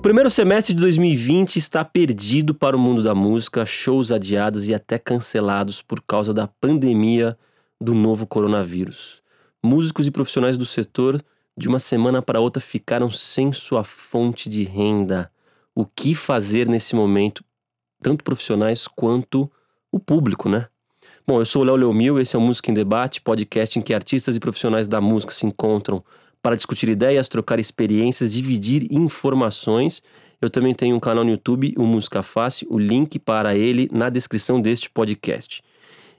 O primeiro semestre de 2020 está perdido para o mundo da música, shows adiados e até cancelados por causa da pandemia do novo coronavírus. Músicos e profissionais do setor, de uma semana para outra, ficaram sem sua fonte de renda. O que fazer nesse momento, tanto profissionais quanto o público, né? Bom, eu sou o Léo Leomil, esse é o Música em Debate, podcast em que artistas e profissionais da música se encontram para discutir ideias, trocar experiências, dividir informações. Eu também tenho um canal no YouTube, o Música Fácil, o link para ele na descrição deste podcast.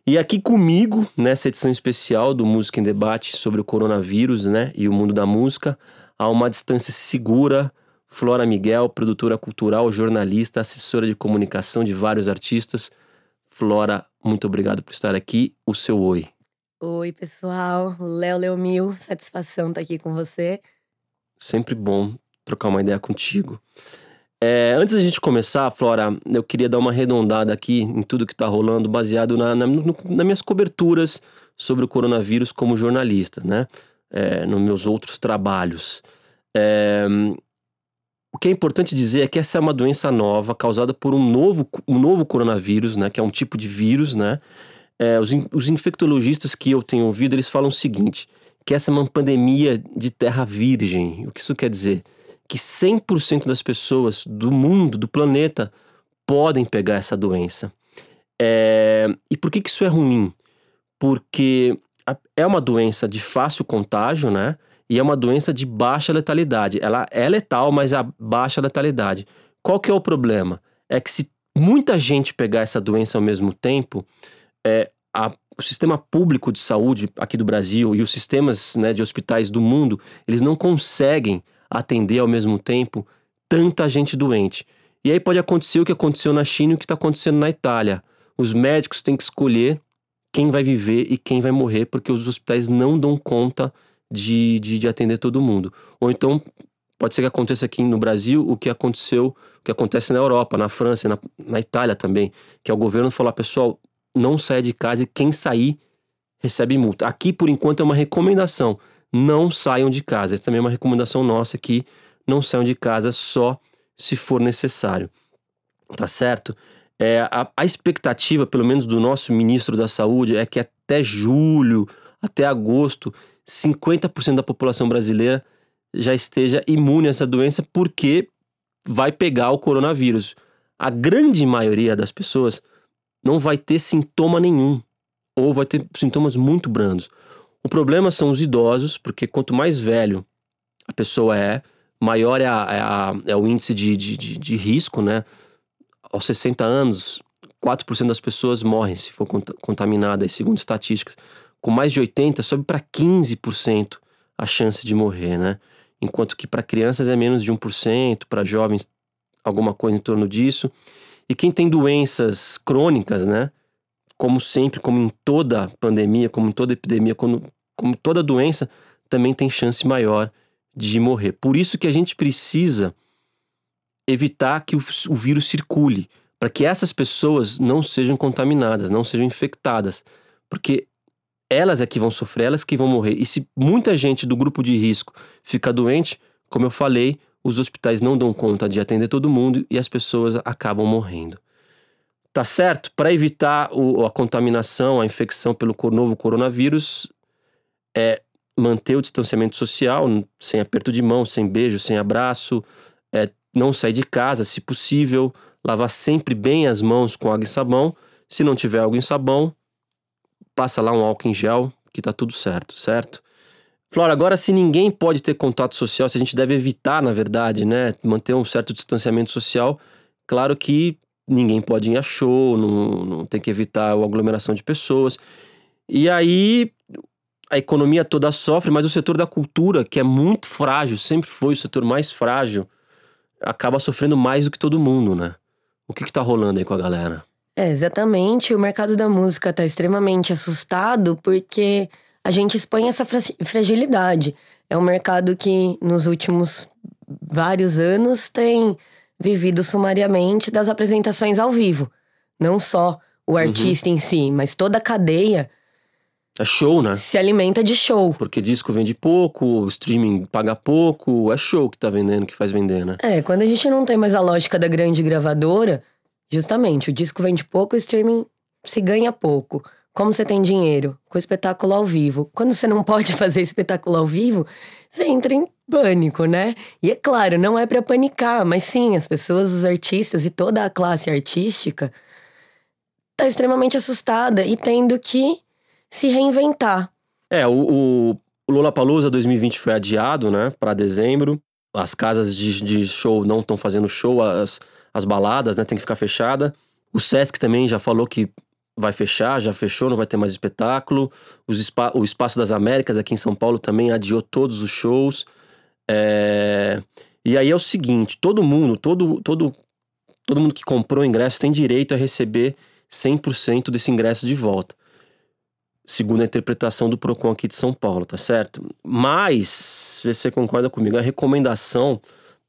E aqui comigo, nessa edição especial do Música em Debate sobre o coronavírus né, e o mundo da música, a uma distância segura, Flora Miguel, produtora cultural, jornalista, assessora de comunicação de vários artistas. Flora, muito obrigado por estar aqui. O seu oi. Oi, pessoal. Léo Leomil, satisfação estar aqui com você. Sempre bom trocar uma ideia contigo. É, antes da gente começar, Flora, eu queria dar uma arredondada aqui em tudo que está rolando, baseado na, na, no, nas minhas coberturas sobre o coronavírus como jornalista, né? É, nos meus outros trabalhos. É, o que é importante dizer é que essa é uma doença nova causada por um novo, um novo coronavírus, né? Que é um tipo de vírus, né? É, os, os infectologistas que eu tenho ouvido, eles falam o seguinte, que essa é uma pandemia de terra virgem. O que isso quer dizer? Que 100% das pessoas do mundo, do planeta, podem pegar essa doença. É, e por que, que isso é ruim? Porque é uma doença de fácil contágio, né? E é uma doença de baixa letalidade. Ela é letal, mas a baixa letalidade. Qual que é o problema? É que se muita gente pegar essa doença ao mesmo tempo, é, a, o sistema público de saúde aqui do Brasil e os sistemas né, de hospitais do mundo, eles não conseguem atender ao mesmo tempo tanta gente doente. E aí pode acontecer o que aconteceu na China e o que está acontecendo na Itália. Os médicos têm que escolher quem vai viver e quem vai morrer, porque os hospitais não dão conta de, de, de atender todo mundo. Ou então pode ser que aconteça aqui no Brasil o que aconteceu, o que acontece na Europa, na França, na, na Itália também, que é o governo falar, pessoal, não saia de casa e quem sair recebe multa. Aqui, por enquanto, é uma recomendação. Não saiam de casa. Essa também é uma recomendação nossa aqui. Não saiam de casa só se for necessário. Tá certo? É, a, a expectativa, pelo menos do nosso ministro da Saúde, é que até julho, até agosto, 50% da população brasileira já esteja imune a essa doença porque vai pegar o coronavírus. A grande maioria das pessoas não vai ter sintoma nenhum, ou vai ter sintomas muito brandos. O problema são os idosos, porque quanto mais velho a pessoa é, maior é, a, é, a, é o índice de, de, de, de, risco, né? Aos 60 anos, 4% das pessoas morrem se for contaminadas, segundo estatísticas. Com mais de 80, sobe para 15% a chance de morrer, né? Enquanto que para crianças é menos de 1%, para jovens alguma coisa em torno disso. E quem tem doenças crônicas, né? Como sempre, como em toda pandemia, como em toda epidemia, como, como toda doença, também tem chance maior de morrer. Por isso que a gente precisa evitar que o, o vírus circule, para que essas pessoas não sejam contaminadas, não sejam infectadas, porque elas é que vão sofrer, elas que vão morrer. E se muita gente do grupo de risco fica doente, como eu falei, os hospitais não dão conta de atender todo mundo e as pessoas acabam morrendo. Tá certo? Para evitar o, a contaminação, a infecção pelo novo coronavírus, é manter o distanciamento social, sem aperto de mão, sem beijo, sem abraço, é não sair de casa, se possível, lavar sempre bem as mãos com água e sabão. Se não tiver água e sabão, passa lá um álcool em gel, que tá tudo certo, certo? Flora, agora se ninguém pode ter contato social, se a gente deve evitar, na verdade, né, manter um certo distanciamento social, claro que ninguém pode ir a show, não, não tem que evitar a aglomeração de pessoas. E aí a economia toda sofre, mas o setor da cultura, que é muito frágil, sempre foi o setor mais frágil, acaba sofrendo mais do que todo mundo, né? O que, que tá rolando aí com a galera? É, exatamente. O mercado da música tá extremamente assustado porque a gente expõe essa fragilidade. É um mercado que nos últimos vários anos tem vivido sumariamente das apresentações ao vivo. Não só o uhum. artista uhum. em si, mas toda a cadeia É show, né? Se alimenta de show. Porque disco vende pouco, o streaming paga pouco, é show que tá vendendo, que faz vender, né? É, quando a gente não tem mais a lógica da grande gravadora, justamente, o disco vende pouco, o streaming se ganha pouco. Como você tem dinheiro? Com espetáculo ao vivo. Quando você não pode fazer espetáculo ao vivo, você entra em pânico, né? E é claro, não é para panicar, mas sim, as pessoas, os artistas e toda a classe artística tá extremamente assustada e tendo que se reinventar. É, o, o Lollapalooza 2020 foi adiado, né, para dezembro. As casas de, de show não estão fazendo show, as, as baladas, né, tem que ficar fechada. O Sesc também já falou que vai fechar, já fechou, não vai ter mais espetáculo. O Espaço das Américas aqui em São Paulo também adiou todos os shows. É... E aí é o seguinte, todo mundo, todo, todo, todo mundo que comprou ingresso tem direito a receber 100% desse ingresso de volta segundo a interpretação do PROCON aqui de São Paulo, tá certo? Mas, se você concorda comigo, a recomendação,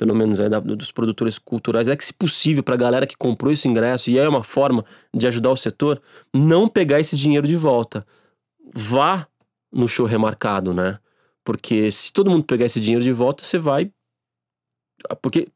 pelo menos aí da, dos produtores culturais, é que, se possível, para a galera que comprou esse ingresso, e é uma forma de ajudar o setor, não pegar esse dinheiro de volta. Vá no show remarcado, né? Porque se todo mundo pegar esse dinheiro de volta, você vai. Porque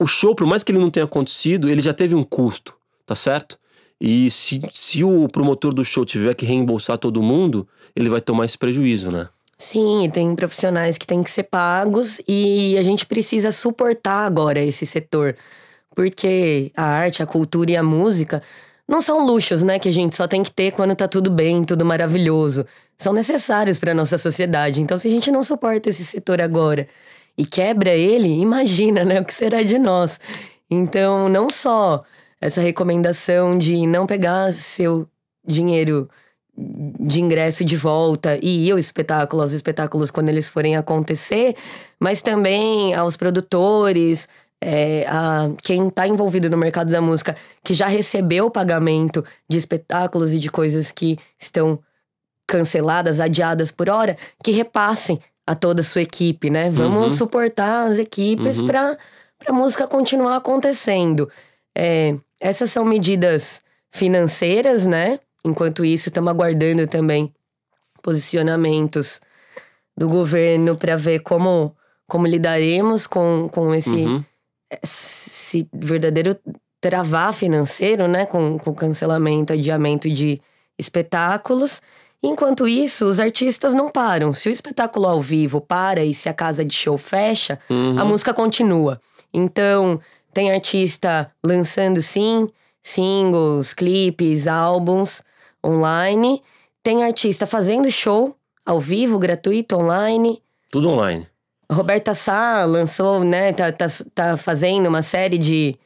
o show, por mais que ele não tenha acontecido, ele já teve um custo, tá certo? E se, se o promotor do show tiver que reembolsar todo mundo, ele vai tomar esse prejuízo, né? Sim, tem profissionais que têm que ser pagos e a gente precisa suportar agora esse setor. Porque a arte, a cultura e a música não são luxos, né, que a gente só tem que ter quando tá tudo bem, tudo maravilhoso. São necessários para nossa sociedade. Então, se a gente não suporta esse setor agora e quebra ele, imagina, né, o que será de nós. Então, não só essa recomendação de não pegar seu dinheiro de ingresso de volta e ir ao espetáculo, aos espetáculos quando eles forem acontecer, mas também aos produtores, é, a quem está envolvido no mercado da música, que já recebeu o pagamento de espetáculos e de coisas que estão canceladas, adiadas por hora, que repassem a toda a sua equipe, né? Vamos uhum. suportar as equipes uhum. para a música continuar acontecendo. É, essas são medidas financeiras, né? Enquanto isso, estamos aguardando também posicionamentos do governo para ver como, como lidaremos com, com esse, uhum. esse verdadeiro travar financeiro, né? Com, com cancelamento, adiamento de espetáculos. Enquanto isso, os artistas não param. Se o espetáculo ao vivo para e se a casa de show fecha, uhum. a música continua. Então, tem artista lançando sim singles, clipes, álbuns online. Tem artista fazendo show ao vivo, gratuito, online. Tudo online. Roberta Sá lançou, né? Tá, tá, tá fazendo uma série de,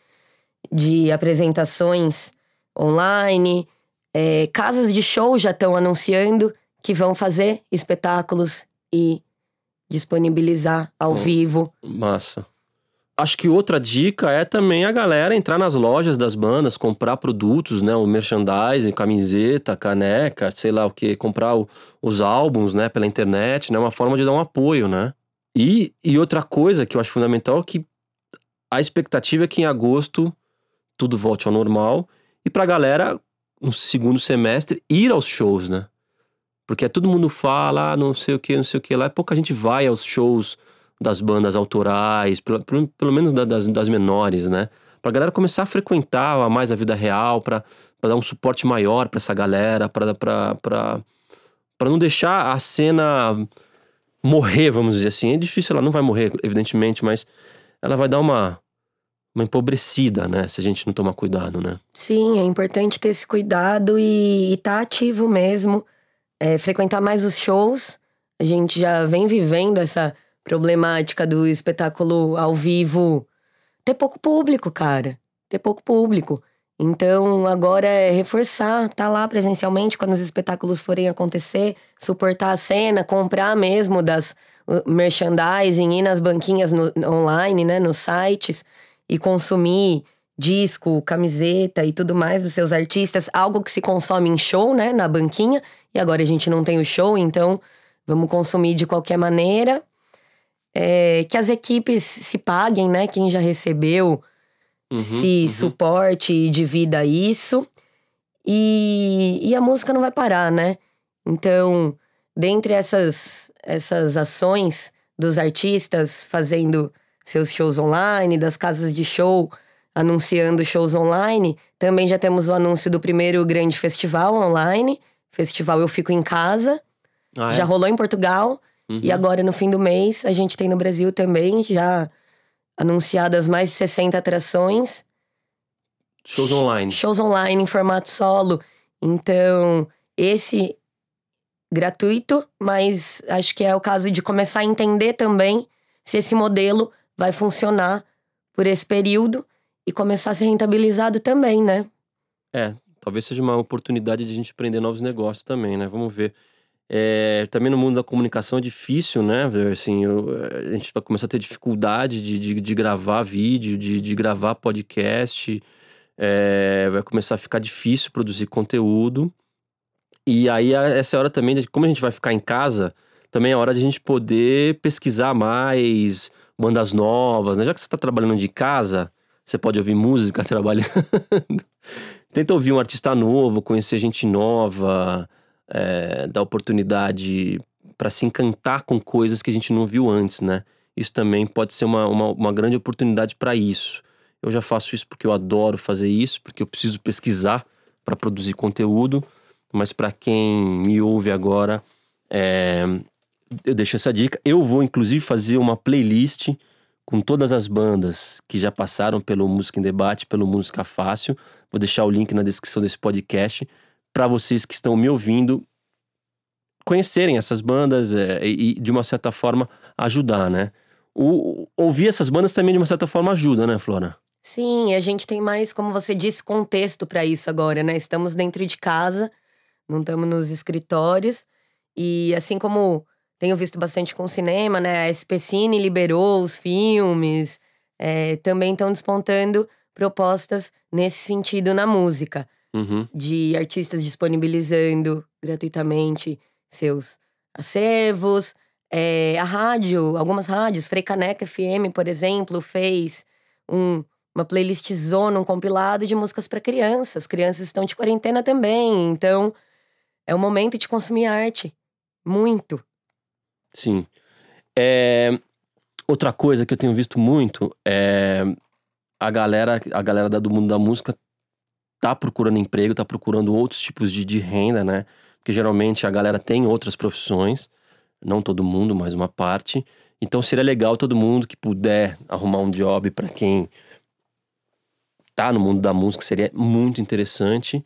de apresentações online. É, casas de show já estão anunciando que vão fazer espetáculos e disponibilizar ao vivo. Massa. Acho que outra dica é também a galera entrar nas lojas das bandas, comprar produtos, né? O merchandising, camiseta, caneca, sei lá o que, comprar o, os álbuns, né? Pela internet, né? Uma forma de dar um apoio, né? E, e outra coisa que eu acho fundamental é que a expectativa é que em agosto tudo volte ao normal e pra galera, no segundo semestre, ir aos shows, né? Porque todo mundo fala, ah, não sei o que, não sei o que lá, e pouca gente vai aos shows das bandas autorais, pelo, pelo, pelo menos das, das menores, né? Pra galera começar a frequentar mais a vida real, pra dar um suporte maior pra essa galera, pra não deixar a cena morrer, vamos dizer assim. É difícil, ela não vai morrer, evidentemente, mas ela vai dar uma, uma empobrecida, né? Se a gente não tomar cuidado, né? Sim, é importante ter esse cuidado e estar tá ativo mesmo. É, frequentar mais os shows. A gente já vem vivendo essa problemática do espetáculo ao vivo ter pouco público, cara. Ter pouco público. Então, agora é reforçar, tá lá presencialmente quando os espetáculos forem acontecer, suportar a cena, comprar mesmo das uh, merchandising, ir nas banquinhas no, online, né, nos sites e consumir disco, camiseta e tudo mais dos seus artistas, algo que se consome em show, né, na banquinha. E agora a gente não tem o show, então vamos consumir de qualquer maneira é, que as equipes se paguem, né? Quem já recebeu uhum, se uhum. suporte e divida isso. E, e a música não vai parar, né? Então, dentre essas, essas ações dos artistas fazendo seus shows online, das casas de show anunciando shows online, também já temos o anúncio do primeiro grande festival online, Festival Eu Fico em Casa. Ah, é? Já rolou em Portugal. Uhum. E agora, no fim do mês, a gente tem no Brasil também já anunciadas mais de 60 atrações. Shows online. Shows online em formato solo. Então, esse gratuito, mas acho que é o caso de começar a entender também se esse modelo vai funcionar por esse período e começar a ser rentabilizado também, né? É, talvez seja uma oportunidade de a gente aprender novos negócios também, né? Vamos ver. É, também no mundo da comunicação é difícil, né? Assim, eu, a gente vai começar a ter dificuldade de, de, de gravar vídeo, de, de gravar podcast. É, vai começar a ficar difícil produzir conteúdo. E aí, essa é hora também, como a gente vai ficar em casa, também é hora de a gente poder pesquisar mais bandas novas, né? Já que você está trabalhando de casa, você pode ouvir música trabalhando. Tenta ouvir um artista novo, conhecer gente nova é, dar oportunidade para se encantar com coisas que a gente não viu antes, né? Isso também pode ser uma, uma, uma grande oportunidade para isso. Eu já faço isso porque eu adoro fazer isso, porque eu preciso pesquisar para produzir conteúdo, mas para quem me ouve agora, é, eu deixo essa dica. Eu vou inclusive fazer uma playlist com todas as bandas que já passaram pelo Música em Debate, pelo Música Fácil. Vou deixar o link na descrição desse podcast para vocês que estão me ouvindo conhecerem essas bandas é, e, de uma certa forma, ajudar, né? O, ouvir essas bandas também, de uma certa forma, ajuda, né, Flora? Sim, a gente tem mais, como você disse, contexto para isso agora, né? Estamos dentro de casa, não estamos nos escritórios. E assim como tenho visto bastante com o cinema, né? A SP Cine liberou os filmes, é, também estão despontando propostas nesse sentido na música uhum. de artistas disponibilizando gratuitamente seus acervos. É, a rádio, algumas rádios, Freicaneca FM, por exemplo, fez um, uma playlist zona, um compilado de músicas para crianças. Crianças estão de quarentena também, então é o momento de consumir arte. Muito. Sim. É, outra coisa que eu tenho visto muito é a galera, a galera do mundo da música tá procurando emprego, tá procurando outros tipos de, de renda, né? Porque geralmente a galera tem outras profissões, não todo mundo, mas uma parte. Então seria legal todo mundo que puder arrumar um job para quem tá no mundo da música, seria muito interessante.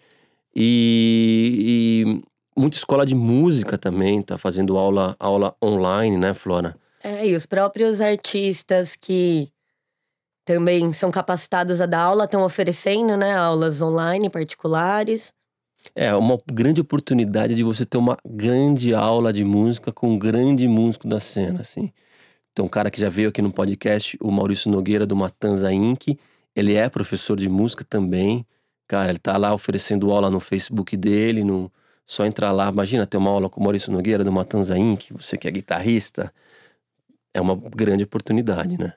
E, e, muita escola de música também tá fazendo aula, aula online, né, Flora? É, e os próprios artistas que também são capacitados a dar aula, estão oferecendo, né, aulas online particulares. É uma grande oportunidade de você ter uma grande aula de música com um grande músico da cena, assim. Tem um cara que já veio aqui no podcast, o Maurício Nogueira do Matanza Inc. Ele é professor de música também. Cara, ele tá lá oferecendo aula no Facebook dele, no só entrar lá, imagina ter uma aula com o Maurício Nogueira do Matanza Inc. Você que é guitarrista, é uma grande oportunidade, né?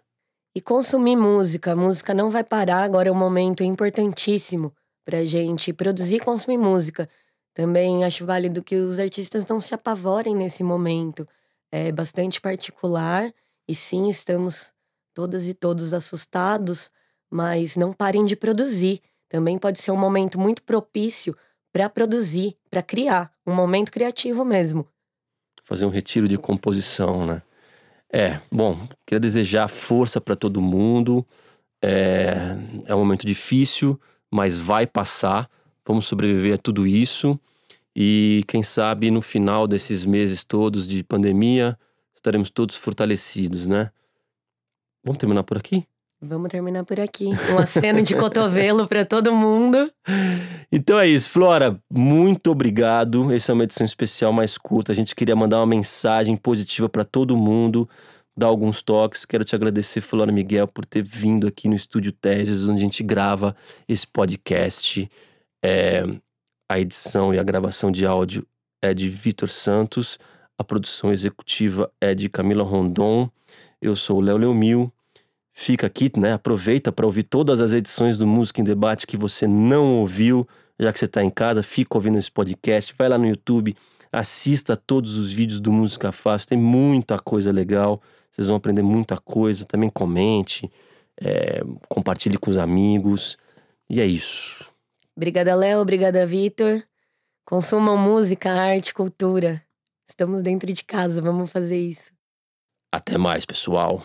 E consumir música. A música não vai parar, agora é um momento importantíssimo pra gente produzir e consumir música. Também acho válido que os artistas não se apavorem nesse momento. É bastante particular e sim, estamos todas e todos assustados, mas não parem de produzir. Também pode ser um momento muito propício para produzir, para criar, um momento criativo mesmo. Fazer um retiro de composição, né? É, bom, queria desejar força para todo mundo. É, é um momento difícil, mas vai passar. Vamos sobreviver a tudo isso. E quem sabe no final desses meses todos de pandemia, estaremos todos fortalecidos, né? Vamos terminar por aqui? Vamos terminar por aqui. Um aceno de cotovelo para todo mundo. Então é isso, Flora. Muito obrigado. Essa é uma edição especial mais curta. A gente queria mandar uma mensagem positiva para todo mundo, dar alguns toques. Quero te agradecer, Flora Miguel, por ter vindo aqui no Estúdio Teses, onde a gente grava esse podcast. É, a edição e a gravação de áudio é de Vitor Santos. A produção executiva é de Camila Rondon. Eu sou o Léo Leomil fica aqui, né? Aproveita para ouvir todas as edições do Música em Debate que você não ouviu, já que você está em casa, fica ouvindo esse podcast, vai lá no YouTube, Assista todos os vídeos do Música Fácil, tem muita coisa legal. Vocês vão aprender muita coisa. Também comente, é, compartilhe com os amigos. E é isso. Obrigada, Léo. Obrigada, Vitor. Consumam música, arte, cultura. Estamos dentro de casa, vamos fazer isso. Até mais, pessoal.